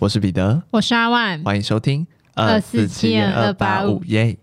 我是彼得，我是阿万，欢迎收听二四七二八五耶。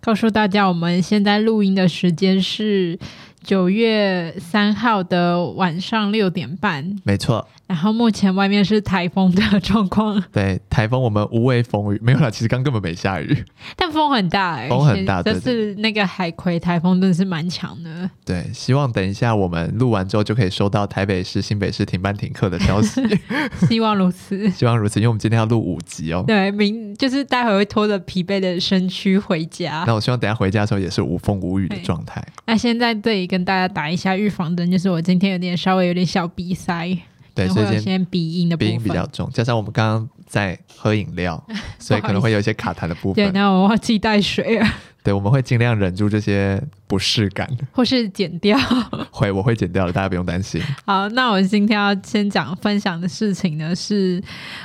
告诉大家，我们现在录音的时间是九月三号的晚上六点半，没错。然后目前外面是台风的状况，对，台风我们无畏风雨没有啦，其实刚根本没下雨，但风很大风很大，这是那个海葵台风，真的是蛮强的。对，希望等一下我们录完之后就可以收到台北市、新北市停班停课的消息，希望如此，希望如此，因为我们今天要录五集哦。对，明就是待会会拖着疲惫的身躯回家。那我希望等下回家的时候也是无风无雨的状态。那现在这里跟大家打一下预防针，就是我今天有点稍微有点小鼻塞。对，所以今天鼻音的鼻音比较重，加上我们刚刚在喝饮料，所以可能会有一些卡痰的部分。对，那我忘记带水了。对，我们会尽量忍住这些不适感，或是剪掉。会，我会剪掉的，大家不用担心。好，那我今天要先讲分享的事情呢，是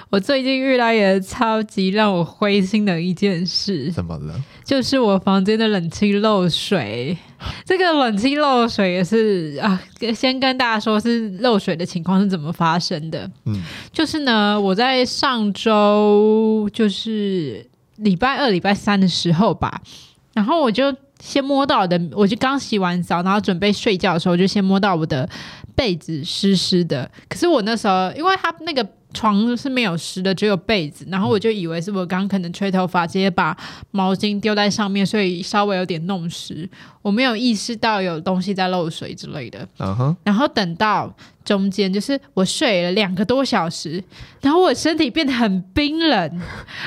我最近遇到一个超级让我灰心的一件事。怎么了？就是我房间的冷气漏水。这个冷气漏水也是啊，先跟大家说，是漏水的情况是怎么发生的。嗯，就是呢，我在上周就是礼拜二、礼拜三的时候吧。然后我就先摸到我的，我就刚洗完澡，然后准备睡觉的时候，就先摸到我的被子湿湿的。可是我那时候，因为他那个床是没有湿的，只有被子，然后我就以为是我刚可能吹头发，直接把毛巾丢在上面，所以稍微有点弄湿。我没有意识到有东西在漏水之类的。Uh huh. 然后等到中间，就是我睡了两个多小时，然后我身体变得很冰冷，然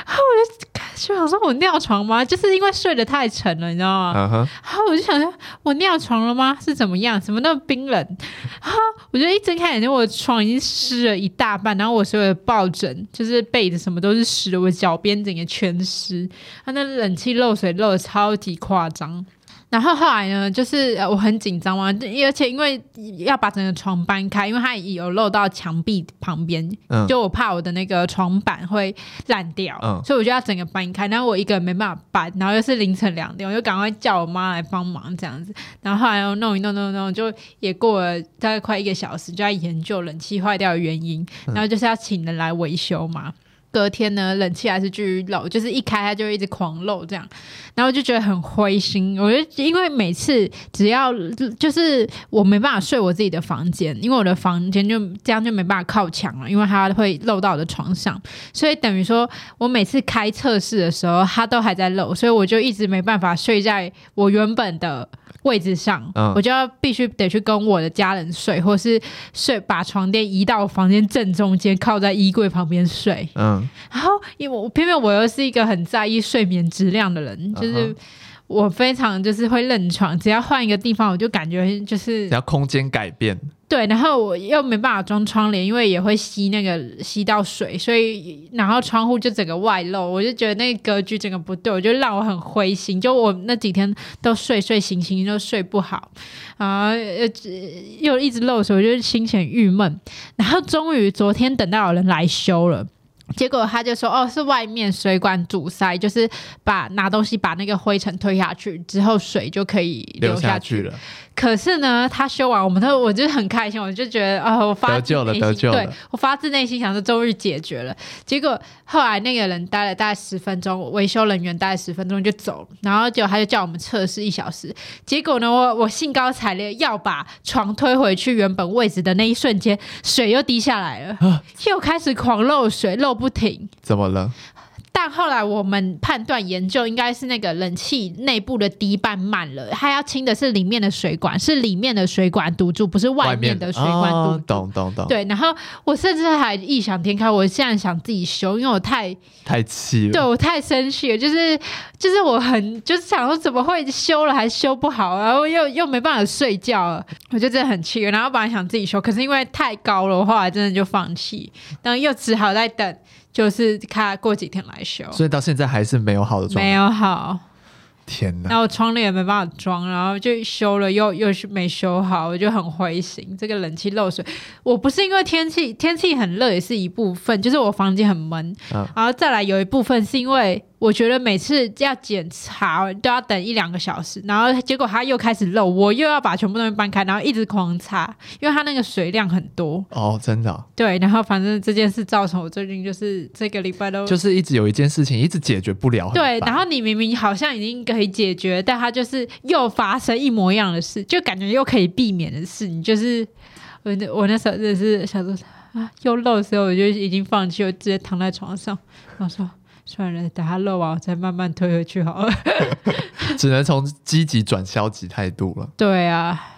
后我就就想说我尿床吗？就是因为睡得太沉了，你知道吗？Uh huh. 然后我就想说我尿床了吗？是怎么样？怎么那么冰冷？然后我就一睁开眼睛，我的床已经湿了一大半，然后我所有的抱枕、就是被子什么都是湿的，我脚边整个全湿。它那冷气漏水漏的超级夸张。然后后来呢，就是我很紧张嘛，而且因为要把整个床搬开，因为它有漏到墙壁旁边，嗯、就我怕我的那个床板会烂掉，嗯、所以我就要整个搬开。然后我一个人没办法搬，然后又是凌晨两点，我就赶快叫我妈来帮忙这样子。然后后来又弄一弄弄弄，就也过了大概快一个小时，就在研究冷气坏掉的原因，然后就是要请人来维修嘛。隔天呢，冷气还是继续漏，就是一开它就一直狂漏这样，然后就觉得很灰心。我觉得因为每次只要就是我没办法睡我自己的房间，因为我的房间就这样就没办法靠墙了，因为它会漏到我的床上，所以等于说我每次开测试的时候，它都还在漏，所以我就一直没办法睡在我原本的位置上，嗯、我就要必须得去跟我的家人睡，或是睡把床垫移到我房间正中间，靠在衣柜旁边睡。嗯，然后因为我偏偏我又是一个很在意睡眠质量的人，就是我非常就是会认床，只要换一个地方，我就感觉就是只要空间改变。对，然后我又没办法装窗帘，因为也会吸那个吸到水，所以然后窗户就整个外露，我就觉得那个格局整个不对，我就让我很灰心，就我那几天都睡睡醒醒都睡不好，啊，又一直漏水，我就心情郁闷。然后终于昨天等到有人来修了。结果他就说：“哦，是外面水管阻塞，就是把拿东西把那个灰尘推下去之后，水就可以流下去，流下去了。可是呢，他修完，我们都我就很开心，我就觉得啊、哦，我发自内心。对，我发自内心想说，终于解决了。结果后来那个人待了大概十分钟，维修人员待了十分钟就走了，然后结果他就叫我们测试一小时。结果呢，我我兴高采烈要把床推回去原本位置的那一瞬间，水又滴下来了，啊、又开始狂漏水，漏不停。怎么了？但后来我们判断研究，应该是那个冷气内部的滴瓣满了，它要清的是里面的水管，是里面的水管堵住，不是外面的水管堵住。懂懂懂。对，然后我甚至还异想天开，我现在想自己修，因为我太太气了，对我太生气了，就是就是我很就是想说怎么会修了还修不好，然后又又没办法睡觉了，我就真的很气。然后本来想自己修，可是因为太高了，我后来真的就放弃，然后又只好在等。就是看过几天来修，所以到现在还是没有好的状态。没有好，天哪！然后窗帘也没办法装，然后就修了又又是没修好，我就很灰心。这个冷气漏水，我不是因为天气天气很热，也是一部分，就是我房间很闷。嗯、然后再来有一部分是因为我觉得每次要检查都要等一两个小时，然后结果它又开始漏，我又要把全部东西搬开，然后一直狂擦，因为它那个水量很多。哦，真的、哦。对，然后反正这件事造成我最近就是这个礼拜都就是一直有一件事情一直解决不了。对，然后你明明好像已经可以解决，但它就是又发生一模一样的事，就感觉又可以避免的事，你就是我我那时候真的是想说啊，又漏的时候我就已经放弃，我直接躺在床上，然后说。算了，等他漏完，我再慢慢推回去好了。只能从积极转消极态度了。对啊。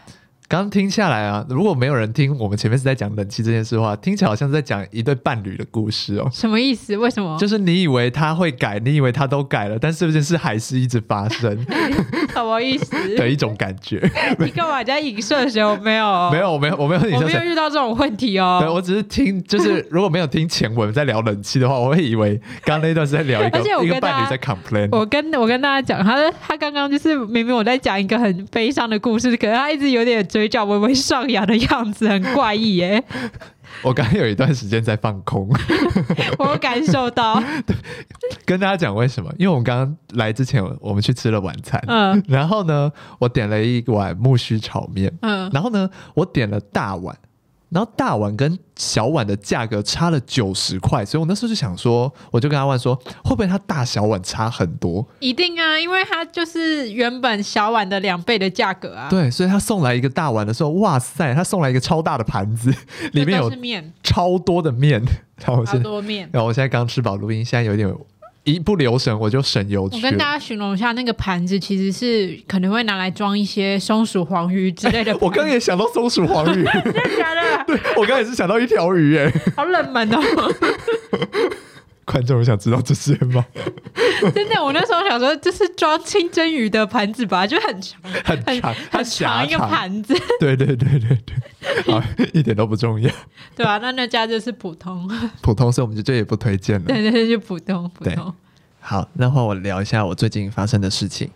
刚听下来啊，如果没有人听我们前面是在讲冷气这件事的话，听起来好像是在讲一对伴侣的故事哦。什么意思？为什么？就是你以为他会改，你以为他都改了，但是这件事还是一直发生。什么意思？的一种感觉。你干嘛在影射谁？我没有，没有，我没有，我没有影射谁。我没有遇到这种问题哦。对，我只是听，就是如果没有听前文在聊冷气的话，我会以为刚刚那段是在聊一个一个伴侣在 complain。我跟我跟大家讲，他他刚刚就是明明我在讲一个很悲伤的故事，可是他一直有点嘴角微微上。上扬的样子很怪异耶！我刚刚有一段时间在放空，我感受到。跟大家讲为什么？因为我们刚刚来之前，我们去吃了晚餐，嗯，然后呢，我点了一碗木须炒面，嗯，然后呢，我点了大碗。然后大碗跟小碗的价格差了九十块，所以我那时候就想说，我就跟他问说，会不会他大小碗差很多？一定啊，因为他就是原本小碗的两倍的价格啊。对，所以他送来一个大碗的时候，哇塞，他送来一个超大的盘子，里面有面，超多的面，然后我现在多面，然后我现在刚吃饱录音，现在有点。一不留神我就省油去。我跟大家形容一下，那个盘子其实是可能会拿来装一些松鼠黄鱼之类的、哎。我刚也想到松鼠黄鱼，真的假的？对，我刚也是想到一条鱼，哎，好冷门哦。观众想知道这些吗？真的，我那时候想说，就是装清蒸鱼的盘子吧，就很长，很长，很长一个盘子。对对对对对，好，一点都不重要。对啊，那那家就是普通，普通，所以我们就这也不推荐了。对对对，就普通普通。好，那换我聊一下我最近发生的事情。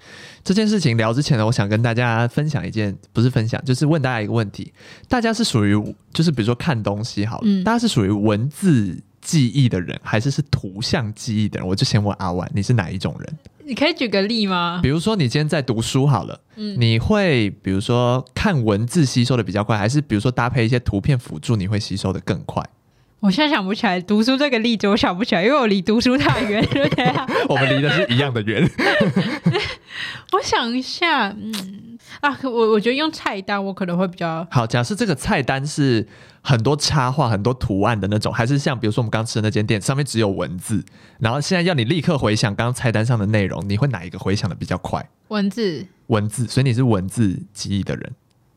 这件事情聊之前呢，我想跟大家分享一件，不是分享，就是问大家一个问题：大家是属于，就是比如说看东西好了，嗯，大家是属于文字记忆的人，还是是图像记忆的人？我就先问阿婉，你是哪一种人？你可以举个例吗？比如说你今天在读书好了，嗯，你会比如说看文字吸收的比较快，还是比如说搭配一些图片辅助，你会吸收的更快？我现在想不起来读书这个例子，我想不起来，因为我离读书太远 我们离的是一样的远。我想一下，嗯啊，我我觉得用菜单我可能会比较好。假设这个菜单是很多插画、很多图案的那种，还是像比如说我们刚吃的那间店，上面只有文字，然后现在要你立刻回想刚刚菜单上的内容，你会哪一个回想的比较快？文字，文字，所以你是文字记忆的人。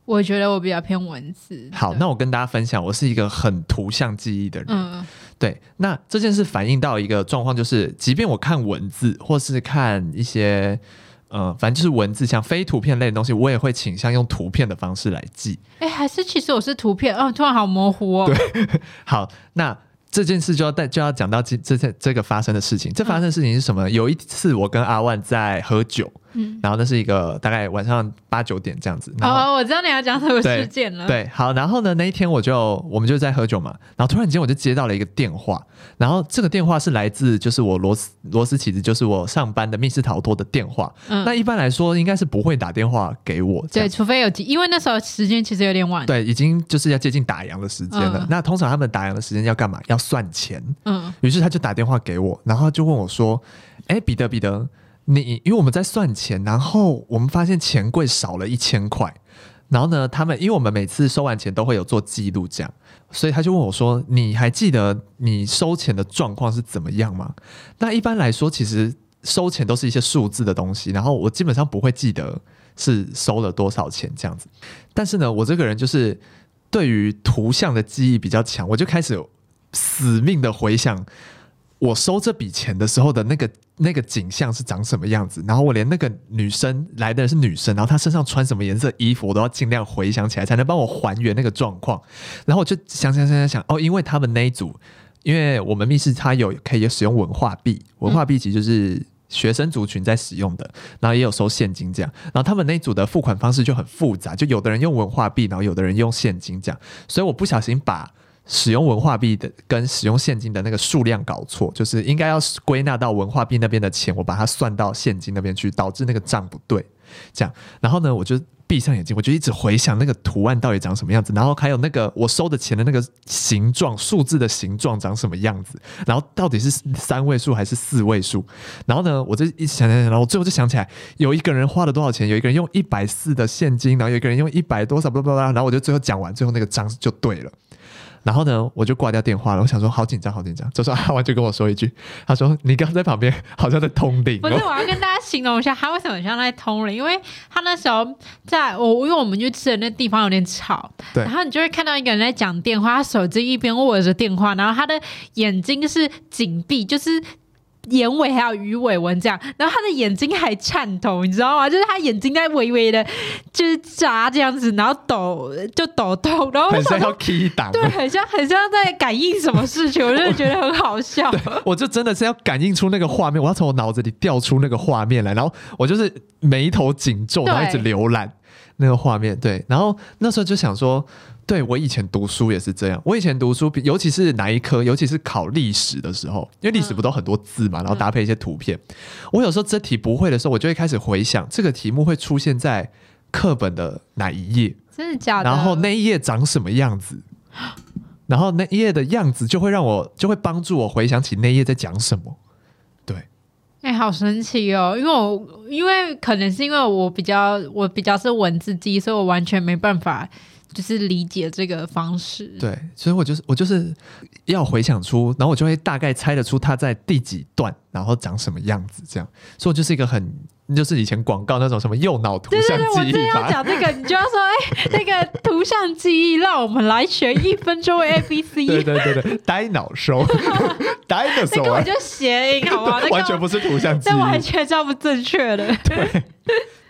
我觉得我比较偏文字。好，那我跟大家分享，我是一个很图像记忆的人。嗯，对。那这件事反映到一个状况，就是即便我看文字，或是看一些，呃，反正就是文字，像非图片类的东西，我也会倾向用图片的方式来记。哎、欸，还是其实我是图片，哦，突然好模糊哦。对，好，那这件事就要带就要讲到这这这个发生的事情。这发生的事情是什么？嗯、有一次我跟阿万在喝酒。嗯，然后那是一个大概晚上八九点这样子。哦，我知道你要讲什么事件了。对，好，然后呢，那一天我就我们就在喝酒嘛，然后突然间我就接到了一个电话，然后这个电话是来自就是我罗斯罗斯起子，就是我上班的密室逃脱的电话。嗯，那一般来说应该是不会打电话给我，对，除非有急，因为那时候时间其实有点晚。对，已经就是要接近打烊的时间了。嗯，那通常他们打烊的时间要干嘛？要算钱。嗯，于是他就打电话给我，然后就问我说：“哎，彼得，彼得。”你因为我们在算钱，然后我们发现钱柜少了一千块，然后呢，他们因为我们每次收完钱都会有做记录，这样，所以他就问我说：“你还记得你收钱的状况是怎么样吗？”那一般来说，其实收钱都是一些数字的东西，然后我基本上不会记得是收了多少钱这样子。但是呢，我这个人就是对于图像的记忆比较强，我就开始死命的回想。我收这笔钱的时候的那个那个景象是长什么样子？然后我连那个女生来的是女生，然后她身上穿什么颜色衣服，我都要尽量回想起来，才能帮我还原那个状况。然后我就想想想想想，哦，因为他们那一组，因为我们密室它有可以使用文化币，文化币其实就是学生族群在使用的，然后也有收现金这样。然后他们那一组的付款方式就很复杂，就有的人用文化币，然后有的人用现金这样。所以我不小心把。使用文化币的跟使用现金的那个数量搞错，就是应该要归纳到文化币那边的钱，我把它算到现金那边去，导致那个账不对。这样，然后呢，我就闭上眼睛，我就一直回想那个图案到底长什么样子，然后还有那个我收的钱的那个形状，数字的形状长什么样子，然后到底是三位数还是四位数？然后呢，我就一直想想想，然后最后就想起来，有一个人花了多少钱，有一个人用一百四的现金，然后有一个人用一百多少，不不不，然后我就最后讲完，最后那个账就对了。然后呢，我就挂掉电话了。我想说，好紧张，好紧张。这时候阿万就跟我说一句：“他说你刚在旁边好像在通灵。”不是，我要跟大家形容一下他为什么像在通灵，因为他那时候在我，因为我们去吃的那地方有点吵，对。然后你就会看到一个人在讲电话，他手机一边握着电话，然后他的眼睛是紧闭，就是。眼尾还有鱼尾纹这样，然后他的眼睛还颤抖，你知道吗？就是他眼睛在微微的，就是眨这样子，然后抖就抖动，然后很像要 key 档，对，很像很像在感应什么事情，我就觉得很好笑。我就真的是要感应出那个画面，我要从我脑子里调出那个画面来，然后我就是眉头紧皱，然后一直浏览那个画面。对，然后那时候就想说。对，我以前读书也是这样。我以前读书，尤其是哪一科，尤其是考历史的时候，因为历史不都很多字嘛，然后搭配一些图片。我有时候这题不会的时候，我就会开始回想这个题目会出现在课本的哪一页，真的假的？然后那一页长什么样子，然后那一页的样子就会让我就会帮助我回想起那一页在讲什么。对，哎，好神奇哦！因为我因为可能是因为我比较我比较是文字记忆，所以我完全没办法。就是理解这个方式，对，所以我就是我就是要回想出，然后我就会大概猜得出它在第几段，然后长什么样子，这样，所以我就是一个很，就是以前广告那种什么右脑图像记忆法。对对对，我正要讲这个，你就要说，哎，那个图像记忆，让我们来学一分钟 A B C。对对对对，呆脑收，呆的时候，那个就谐音，好不好？完全不是图像记忆，这完全叫不正确的。对。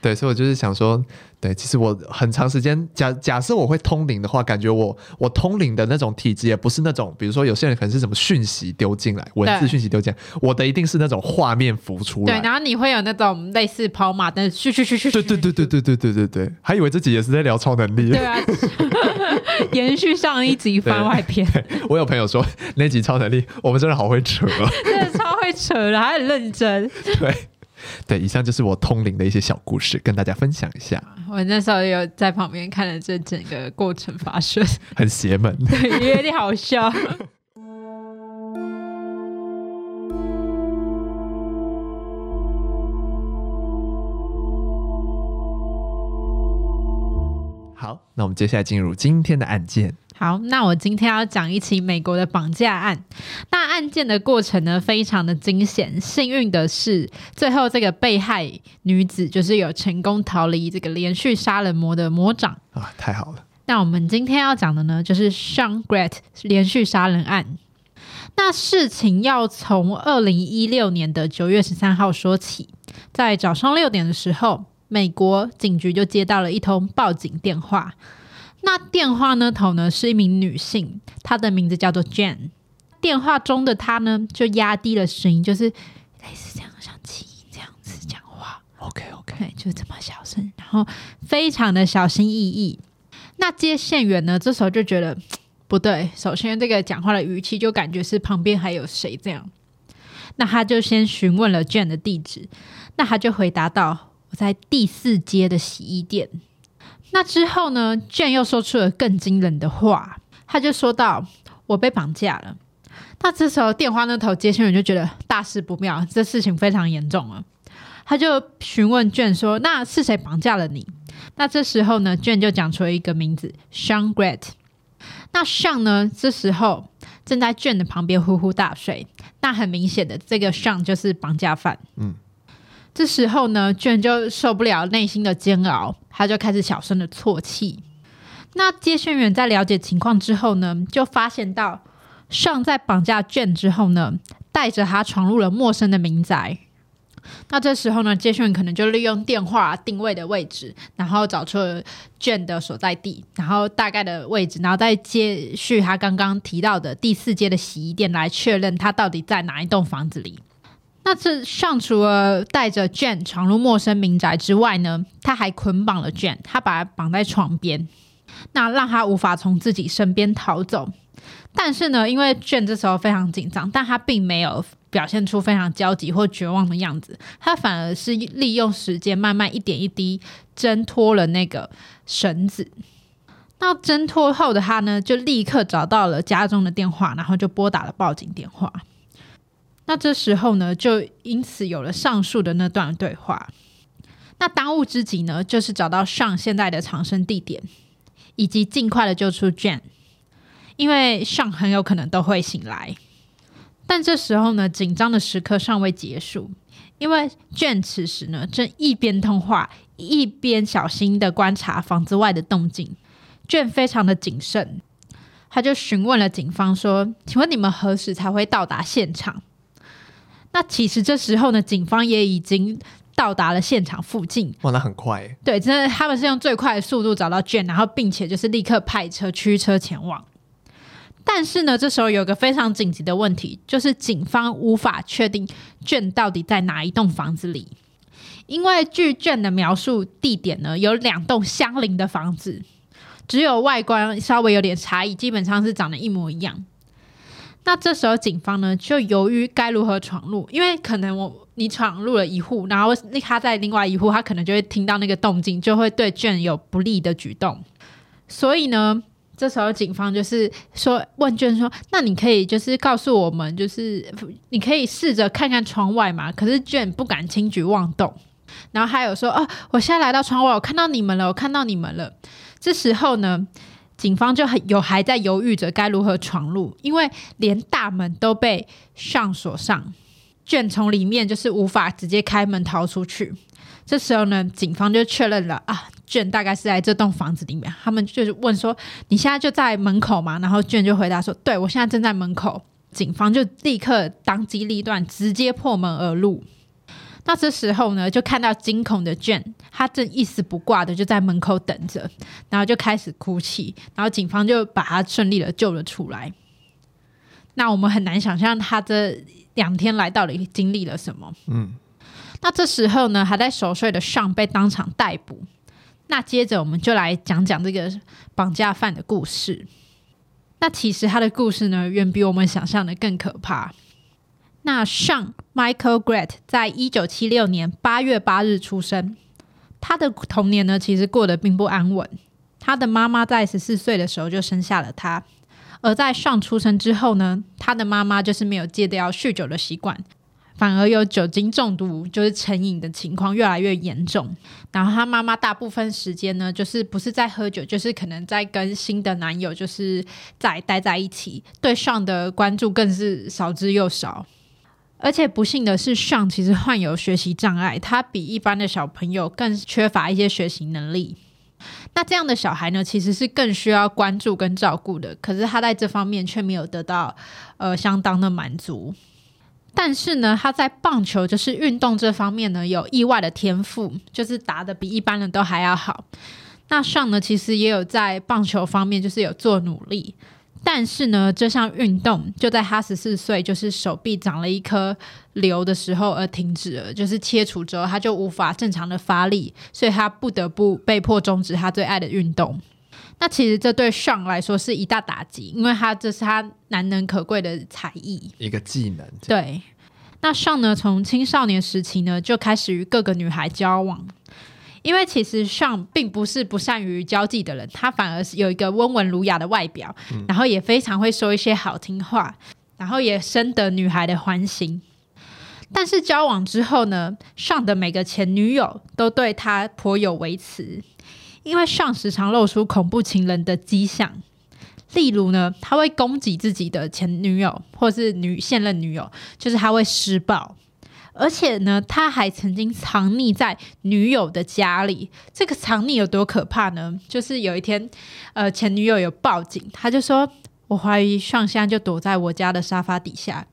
对，所以我就是想说，对，其实我很长时间假假设我会通灵的话，感觉我我通灵的那种体质也不是那种，比如说有些人可能是什么讯息丢进来，文字讯息丢进来，我的一定是那种画面浮出来。对，然后你会有那种类似跑马灯，去去去去。对对对对对对对对对，还以为自己也是在聊超能力。对啊，延续上一集番外篇。我有朋友说那集超能力，我们真的好会扯，真的超会扯的，还很认真。对。对，以上就是我通灵的一些小故事，跟大家分享一下。我那时候有在旁边看了这整个过程发生，很邪门，对，有点好笑。好，那我们接下来进入今天的案件。好，那我今天要讲一起美国的绑架案。那案件的过程呢，非常的惊险。幸运的是，最后这个被害女子就是有成功逃离这个连续杀人魔的魔掌啊，太好了。那我们今天要讲的呢，就是 Sean Gret 连续杀人案。那事情要从二零一六年的九月十三号说起，在早上六点的时候，美国警局就接到了一通报警电话。那电话那头呢，是一名女性，她的名字叫做 Jane。电话中的她呢，就压低了声音，就是类似这样像气音这样子讲话。OK OK，就这么小声，然后非常的小心翼翼。那接线员呢，这时候就觉得不对。首先，这个讲话的语气就感觉是旁边还有谁这样。那他就先询问了 Jane 的地址，那他就回答道：“我在第四街的洗衣店。”那之后呢，Jane 又说出了更惊人的话，他就说道：“我被绑架了。”那这时候电话那头接线员就觉得大事不妙，这事情非常严重了。他就询问卷说：“那是谁绑架了你？”那这时候呢卷就讲出了一个名字：Sean Gret。那 Sean 呢，这时候正在卷的旁边呼呼大睡。那很明显的，这个 Sean 就是绑架犯。嗯。这时候呢卷就受不了内心的煎熬，他就开始小声的啜泣。那接线员在了解情况之后呢，就发现到尚在绑架卷之后呢，带着他闯入了陌生的民宅。那这时候呢，接线员可能就利用电话定位的位置，然后找出了 Jane 的所在地，然后大概的位置，然后再接续他刚刚提到的第四街的洗衣店来确认他到底在哪一栋房子里。那这上除了带着 Jane 闯入陌生民宅之外呢，他还捆绑了 Jane，他把他绑在床边，那让他无法从自己身边逃走。但是呢，因为卷这时候非常紧张，但他并没有表现出非常焦急或绝望的样子，他反而是利用时间慢慢一点一滴挣脱了那个绳子。那挣脱后的他呢，就立刻找到了家中的电话，然后就拨打了报警电话。那这时候呢，就因此有了上述的那段对话。那当务之急呢，就是找到上现在的藏身地点，以及尽快的救出 Jane，因为上很有可能都会醒来。但这时候呢，紧张的时刻尚未结束，因为 Jane 此时呢，正一边通话，一边小心的观察房子外的动静。Jane 非常的谨慎，他就询问了警方说：“请问你们何时才会到达现场？”那其实这时候呢，警方也已经到达了现场附近。哇，那很快。对，真的，他们是用最快的速度找到 Jane，然后并且就是立刻派车驱车前往。但是呢，这时候有个非常紧急的问题，就是警方无法确定 Jane 到底在哪一栋房子里，因为据 Jane 的描述，地点呢有两栋相邻的房子，只有外观稍微有点差异，基本上是长得一模一样。那这时候警方呢就犹豫该如何闯入，因为可能我你闯入了一户，然后他在另外一户，他可能就会听到那个动静，就会对卷有不利的举动。所以呢，这时候警方就是说问卷说：“那你可以就是告诉我们，就是你可以试着看看窗外嘛？”可是卷不敢轻举妄动，然后还有说：“哦，我现在来到窗外，我看到你们了，我看到你们了。”这时候呢。警方就很有还在犹豫着该如何闯入，因为连大门都被上锁上，卷从里面就是无法直接开门逃出去。这时候呢，警方就确认了啊，卷大概是在这栋房子里面。他们就是问说：“你现在就在门口吗？”然后卷就回答说：“对，我现在正在门口。”警方就立刻当机立断，直接破门而入。那这时候呢，就看到惊恐的 Jane，他正一丝不挂的就在门口等着，然后就开始哭泣，然后警方就把他顺利的救了出来。那我们很难想象他这两天来到底经历了什么。嗯，那这时候呢，还在熟睡的上被当场逮捕。那接着我们就来讲讲这个绑架犯的故事。那其实他的故事呢，远比我们想象的更可怕。那上 Michael Grant 在一九七六年八月八日出生。他的童年呢，其实过得并不安稳。他的妈妈在十四岁的时候就生下了他，而在上出生之后呢，他的妈妈就是没有戒掉酗酒的习惯，反而有酒精中毒，就是成瘾的情况越来越严重。然后他妈妈大部分时间呢，就是不是在喝酒，就是可能在跟新的男友就是在待在一起，对上的关注更是少之又少。而且不幸的是上其实患有学习障碍，他比一般的小朋友更缺乏一些学习能力。那这样的小孩呢，其实是更需要关注跟照顾的。可是他在这方面却没有得到呃相当的满足。但是呢，他在棒球就是运动这方面呢，有意外的天赋，就是打得比一般人都还要好。那上呢，其实也有在棒球方面就是有做努力。但是呢，这项运动就在他十四岁，就是手臂长了一颗瘤的时候而停止了。就是切除之后，他就无法正常的发力，所以他不得不被迫终止他最爱的运动。那其实这对 Sean 来说是一大打击，因为他这是他难能可贵的才艺，一个技能。对，那 Sean 呢，从青少年时期呢，就开始与各个女孩交往。因为其实 Sean 并不是不善于交际的人，他反而是有一个温文儒雅的外表，嗯，然后也非常会说一些好听话，然后也深得女孩的欢心。但是交往之后呢，Sean 的每个前女友都对他颇有微词，因为 Sean 时常露出恐怖情人的迹象，例如呢，他会攻击自己的前女友或是女现任女友，就是他会施暴。而且呢，他还曾经藏匿在女友的家里。这个藏匿有多可怕呢？就是有一天，呃，前女友有报警，他就说：“我怀疑上香就躲在我家的沙发底下。”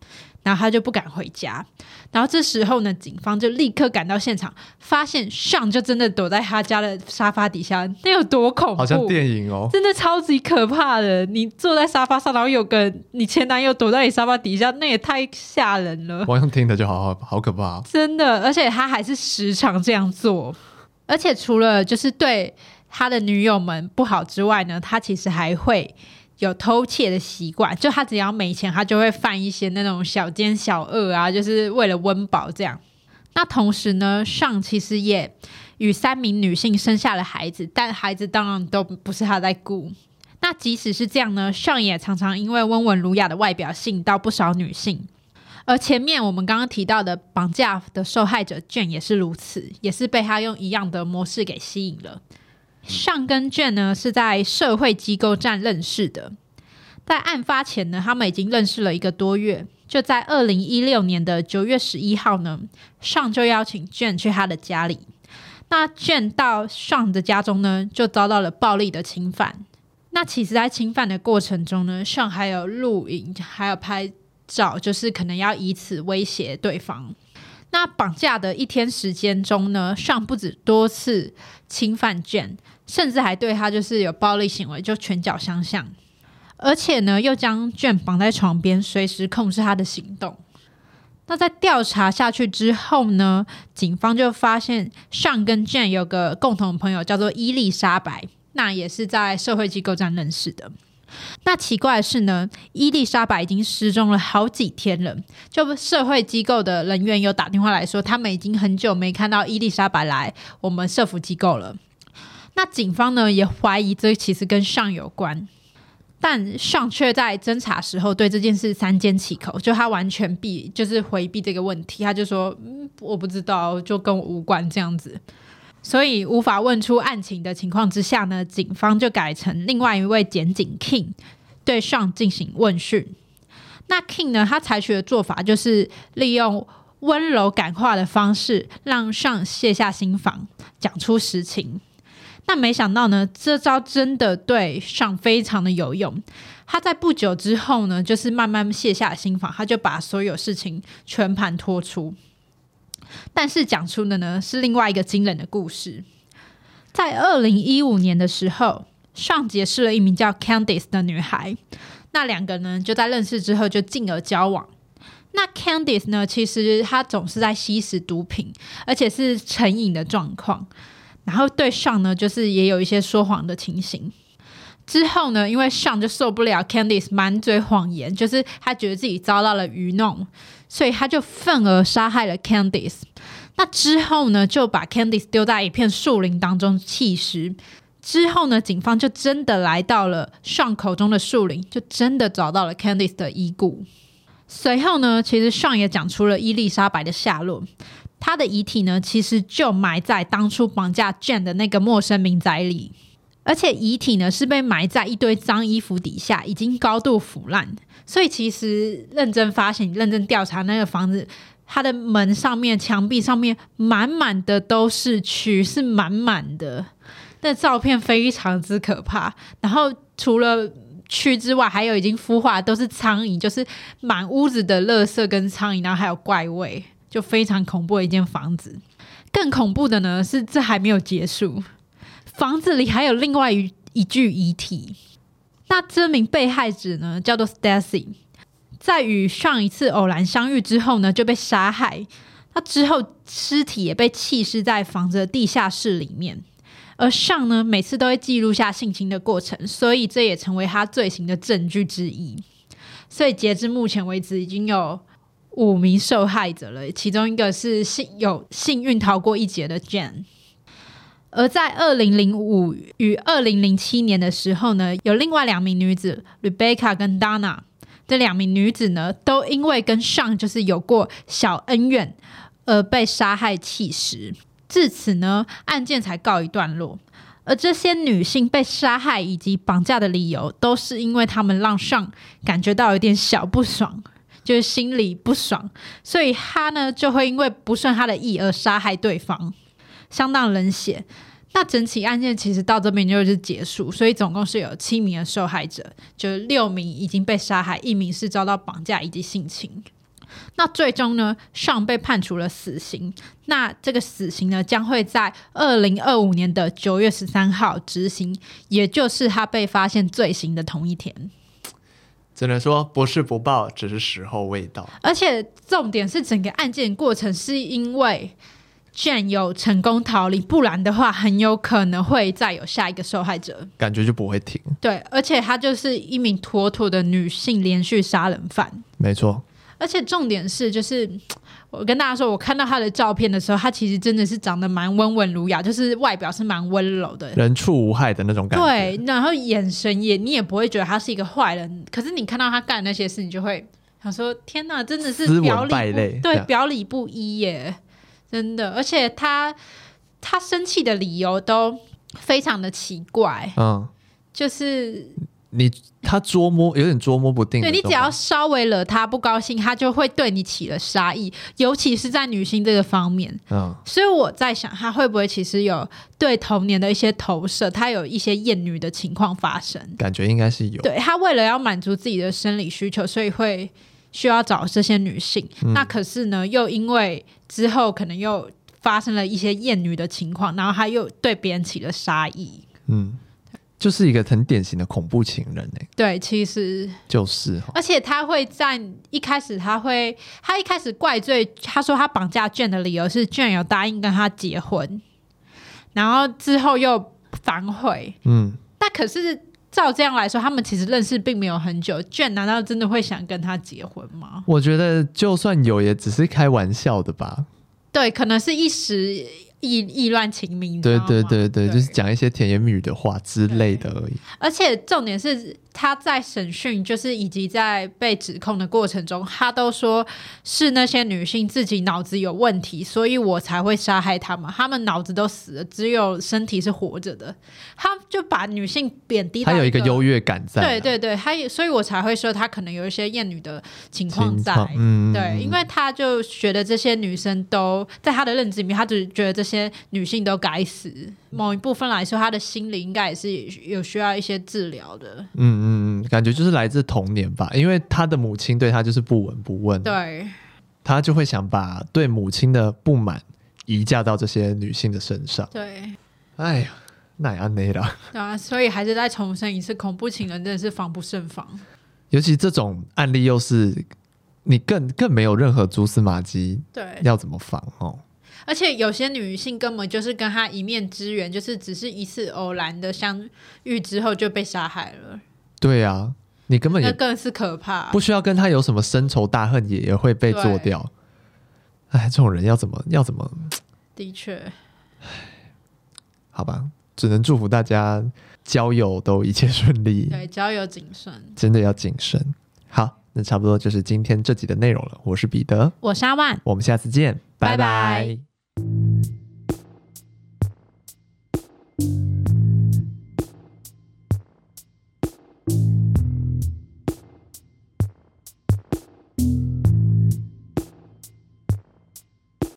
然后他就不敢回家。然后这时候呢，警方就立刻赶到现场，发现 Sean 就真的躲在他家的沙发底下。那有多恐怖？好像电影哦，真的超级可怕的。你坐在沙发上，然后有个你前男友躲在你沙发底下，那也太吓人了。我用听的就好好好可怕。真的，而且他还是时常这样做。而且除了就是对他的女友们不好之外呢，他其实还会有偷窃的习惯，就他只要没钱，他就会犯一些那种小奸小恶啊，就是为了温饱这样。那同时呢，尚其实也与三名女性生下了孩子，但孩子当然都不是他在顾。那即使是这样呢，尚也常常因为温文儒雅的外表吸引到不少女性。而前面我们刚刚提到的绑架的受害者卷也是如此，也是被他用一样的模式给吸引了。上跟卷呢是在社会机构站认识的，在案发前呢，他们已经认识了一个多月。就在二零一六年的九月十一号呢，上就邀请卷去他的家里。那卷到上的家中呢，就遭到了暴力的侵犯。那其实，在侵犯的过程中呢，上还有录影，还有拍照，就是可能要以此威胁对方。那绑架的一天时间中呢，尚不止多次侵犯卷，甚至还对他就是有暴力行为，就拳脚相向。而且呢，又将卷绑在床边，随时控制他的行动。那在调查下去之后呢，警方就发现尚跟卷有个共同朋友，叫做伊丽莎白，那也是在社会机构站认识的。那奇怪的是呢，伊丽莎白已经失踪了好几天了。就社会机构的人员有打电话来说，他们已经很久没看到伊丽莎白来我们社福机构了。那警方呢也怀疑这其实跟尚有关。但尚却在侦查时候对这件事三缄其口，就他完全避，就是回避这个问题。他就说：“，我不知道，就跟我无关这样子。”所以无法问出案情的情况之下呢，警方就改成另外一位检警 King 对尚进行问讯。那 King 呢，他采取的做法就是利用温柔感化的方式，让尚卸下心防，讲出实情。但没想到呢，这招真的对尚非常的有用。他在不久之后呢，就是慢慢卸下心防，他就把所有事情全盘托出。但是讲出的呢，是另外一个惊人的故事。在二零一五年的时候，尚结识了一名叫 Candice 的女孩。那两个呢，就在认识之后就进而交往。那 Candice 呢，其实她总是在吸食毒品，而且是成瘾的状况。然后对尚呢，就是也有一些说谎的情形。之后呢，因为尚就受不了 Candice 满嘴谎言，就是他觉得自己遭到了愚弄，所以他就愤而杀害了 Candice。那之后呢，就把 Candice 丢在一片树林当中弃尸。之后呢，警方就真的来到了尚口中的树林，就真的找到了 Candice 的遗骨。随后呢，其实尚也讲出了伊丽莎白的下落。她的遗体呢，其实就埋在当初绑架 Jane 的那个陌生民宅里，而且遗体呢是被埋在一堆脏衣服底下，已经高度腐烂。所以其实认真发现、认真调查那个房子，它的门上面、墙壁上面满满的都是蛆，是满满的。那照片非常之可怕。然后除了蛆之外，还有已经孵化都是苍蝇，就是满屋子的垃圾跟苍蝇，然后还有怪味。就非常恐怖的一间房子，更恐怖的呢是这还没有结束，房子里还有另外一一具遗体。那这名被害者呢叫做 Stacy，在与上一次偶然相遇之后呢就被杀害，那之后尸体也被弃尸在房子的地下室里面。而尚呢每次都会记录下性侵的过程，所以这也成为他罪行的证据之一。所以截至目前为止，已经有。五名受害者了，其中一个是幸有幸运逃过一劫的 Jane。而在二零零五与二零零七年的时候呢，有另外两名女子 Rebecca 跟 Donna，这两名女子呢，都因为跟尚就是有过小恩怨而被杀害弃尸。至此呢，案件才告一段落。而这些女性被杀害以及绑架的理由，都是因为她们让尚感觉到有点小不爽。就是心里不爽，所以他呢就会因为不顺他的意而杀害对方，相当冷血。那整起案件其实到这边就是结束，所以总共是有七名的受害者，就六名已经被杀害，一名是遭到绑架以及性侵。那最终呢，尚被判处了死刑。那这个死刑呢，将会在二零二五年的九月十三号执行，也就是他被发现罪行的同一天。只能说不是不报，只是时候未到。而且重点是整个案件过程是因为 Jane 有成功逃离，不然的话，很有可能会再有下一个受害者，感觉就不会停。对，而且她就是一名妥妥的女性连续杀人犯。没错，而且重点是，就是我跟大家说，我看到她的照片的时候，她其实真的是长得蛮温文儒雅，就是外表是蛮温柔的，人畜无害的那种感觉。对，然后眼神也，你也不会觉得她是一个坏人。可是你看到她干那些事，你就会想说：天哪，真的是表里对，表里不一耶。真的，而且他他生气的理由都非常的奇怪，嗯，就是你他捉摸有点捉摸不定，对，你只要稍微惹他不高兴，他就会对你起了杀意，尤其是在女性这个方面，嗯，所以我在想，他会不会其实有对童年的一些投射，他有一些厌女的情况发生，感觉应该是有，对，他为了要满足自己的生理需求，所以会。需要找这些女性，嗯、那可是呢，又因为之后可能又发生了一些厌女的情况，然后他又对别人起了杀意。嗯，就是一个很典型的恐怖情人呢。对，其实就是，而且他会在一开始，他会他一开始怪罪，他说他绑架 Jane 的理由是 Jane 有答应跟他结婚，然后之后又反悔。嗯，那可是。照这样来说，他们其实认识并没有很久。Jane 难道真的会想跟他结婚吗？我觉得就算有，也只是开玩笑的吧。对，可能是一时。意意乱情迷，对对对对，对就是讲一些甜言蜜语的话之类的而已。而且重点是他在审讯，就是以及在被指控的过程中，他都说是那些女性自己脑子有问题，所以我才会杀害他们。他们脑子都死了，只有身体是活着的。他就把女性贬低，他有一个优越感在。对对对，他也所以，我才会说他可能有一些厌女的情况在。嗯，对，因为他就觉得这些女生都在他的认知里面，他只觉得这些。些女性都该死，某一部分来说，她的心理应该也是有需要一些治疗的。嗯嗯嗯，感觉就是来自童年吧，因为她的母亲对她就是不闻不问，对，她就会想把对母亲的不满移嫁到这些女性的身上。对，哎呀，那也内了。对啊，所以还是再重申一次，恐怖情人真的是防不胜防。尤其这种案例，又是你更更没有任何蛛丝马迹，对，要怎么防哦？而且有些女性根本就是跟他一面之缘，就是只是一次偶然的相遇之后就被杀害了。对啊，你根本也那更是可怕，不需要跟他有什么深仇大恨，也也会被做掉。哎，这种人要怎么要怎么？的确，好吧，只能祝福大家交友都一切顺利。对，交友谨慎，真的要谨慎。好，那差不多就是今天这集的内容了。我是彼得，我是阿万，我们下次见，拜拜。拜拜。